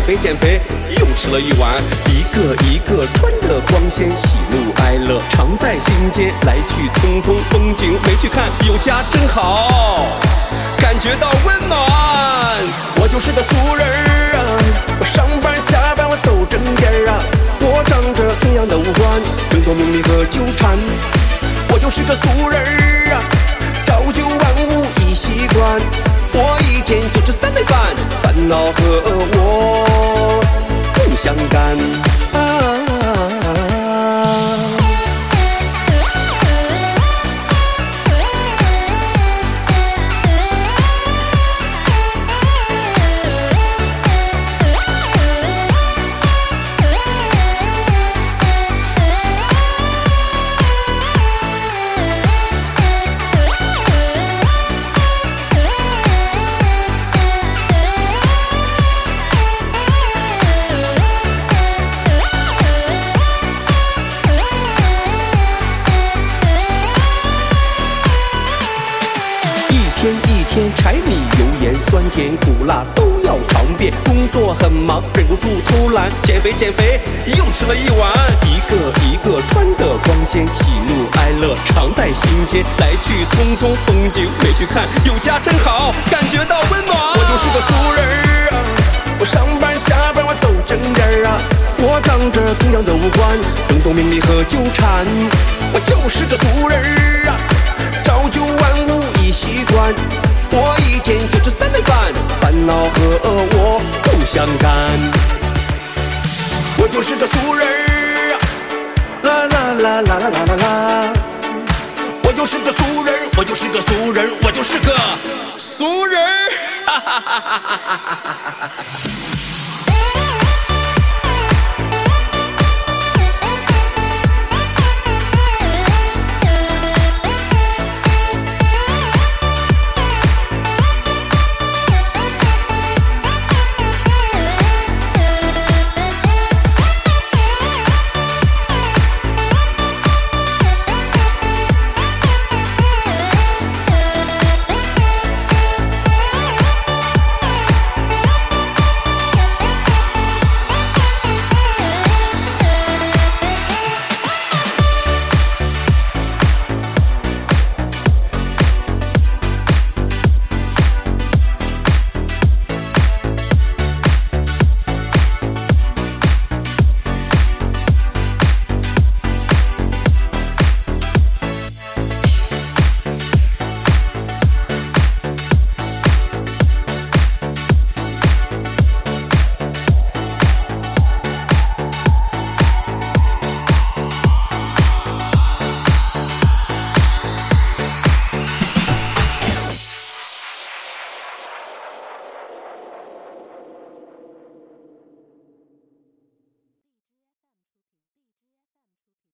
减肥减肥，又吃了一碗。一个一个穿得光鲜，喜怒哀乐常在心间，来去匆匆，风景没去看，有家真好，感觉到温暖。我就是个俗人儿啊，我上班下班我都正点儿啊，我长着同样的五官，争夺名利和纠缠。我就是个俗人儿啊，朝九晚五已习惯，我一天就吃三顿饭，烦恼和我相干。天，柴米油盐酸甜苦辣都要尝遍。工作很忙，忍不住偷懒，减肥减肥，又吃了一碗。一个一个穿得光鲜，喜怒哀乐常在心间。来去匆匆，风景没去看，有家真好，感觉到温暖。我就是个俗人儿啊，我上班下班我都整点儿啊，我长着同样的五官，争夺名利和纠缠。我就是个俗人儿啊。朝九晚五已习惯，我一天就吃三顿饭，烦恼和我不相干。我就是个俗人儿，啦啦啦啦啦啦啦啦。我就是个俗人，我就是个俗人，我就是个俗人。哈哈哈哈哈哈哈哈哈。